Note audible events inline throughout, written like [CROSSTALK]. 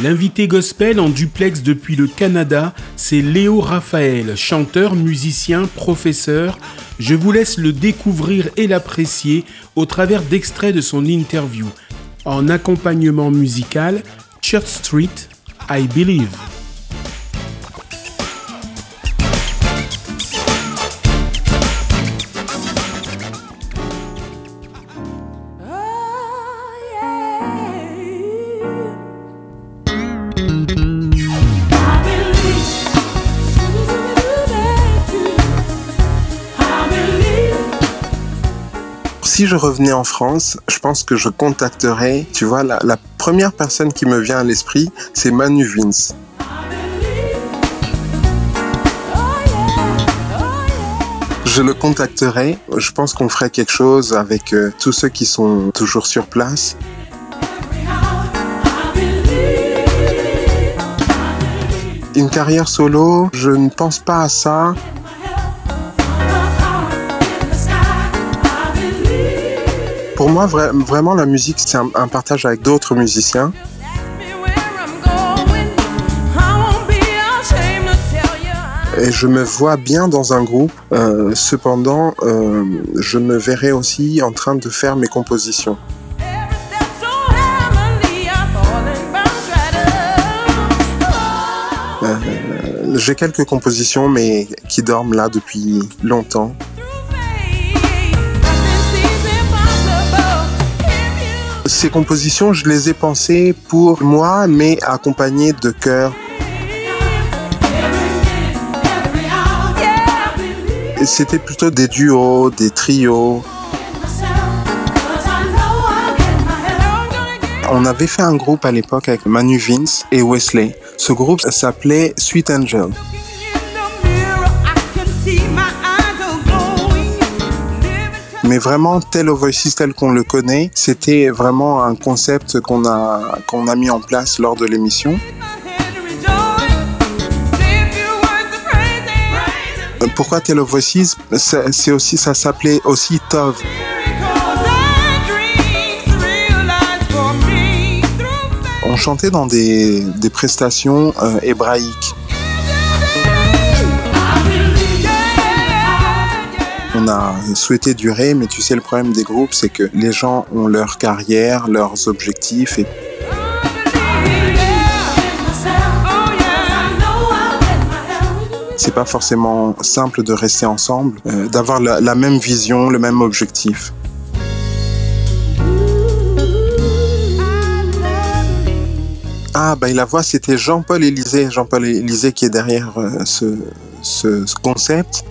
L'invité gospel en duplex depuis le Canada, c'est Léo Raphaël, chanteur, musicien, professeur. Je vous laisse le découvrir et l'apprécier au travers d'extraits de son interview. En accompagnement musical, Church Street, I Believe. Si je revenais en France, je pense que je contacterais, tu vois, la, première personne qui me vient à l'esprit, c'est Manu Vince. Je le contacterai. Je pense qu'on ferait quelque chose avec euh, tous ceux qui sont toujours sur place. Une carrière solo, je ne pense pas à ça. Pour moi, vra- vraiment, la musique, c'est un, un partage avec d'autres musiciens. Et je me vois bien dans un groupe. Euh, cependant, euh, je me verrai aussi en train de faire mes compositions. Euh, J'ai quelques compositions, mais qui dorment là depuis longtemps. Ces compositions, je les ai pensées pour moi, mais accompagnées de chœurs. C'était plutôt des duos, des trios. On avait fait un groupe à l'époque avec Manu Vince et Wesley. Ce groupe s'appelait Sweet Angel. Mais vraiment, Tell of Voices tel qu'on le connaît, c'était vraiment un concept qu'on a, qu'on a mis en place lors de l'émission. Pourquoi Tell of Voices c'est aussi, ça s'appelait aussi Tov. On chantait dans des, des prestations euh, hébraïques. On a souhaité durer, mais tu sais, le problème des groupes, c'est que les gens ont leur carrière, leurs objectifs, c'est pas forcément simple de rester ensemble, euh, d'avoir la, même vision, le même objectif. Ah, bah, la voix, c'était Jean-Paul Élysée. Jean-Paul Élysée qui est derrière euh, ce concept.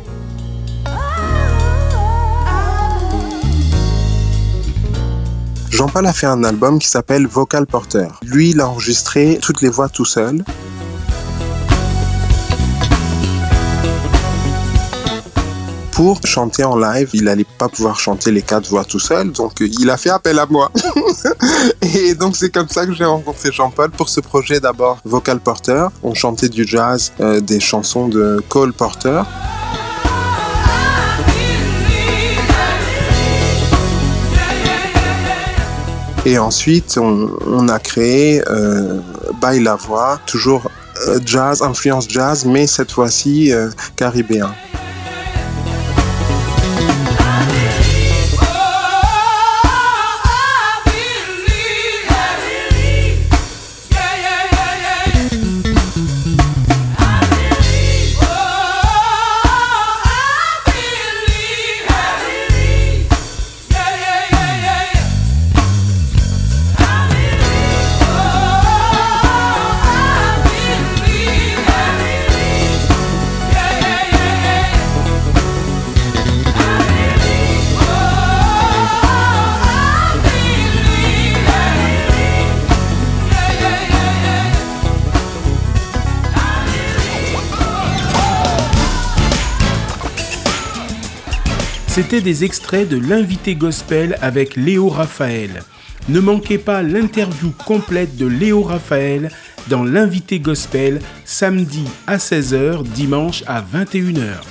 Jean-Paul a fait un album qui s'appelle Vocal Porter. Lui, il a enregistré toutes les voix tout seul. Pour chanter en live, il allait pas pouvoir chanter les quatre voix tout seul, donc euh, il a fait appel à moi. [LAUGHS] Et donc c'est comme ça que j'ai rencontré Jean-Paul pour ce projet d'abord Vocal Porter. On chantait du jazz, euh, des chansons de Cole Porter. Et ensuite, on, a créé euh, By la voix, toujours euh, jazz, influence jazz, mais cette fois-ci euh, caribéen. C'était des extraits de l'invité gospel avec Léo Raphaël. Ne manquez pas l'interview complète de Léo Raphaël dans l'invité gospel samedi à 16h, dimanche à 21h.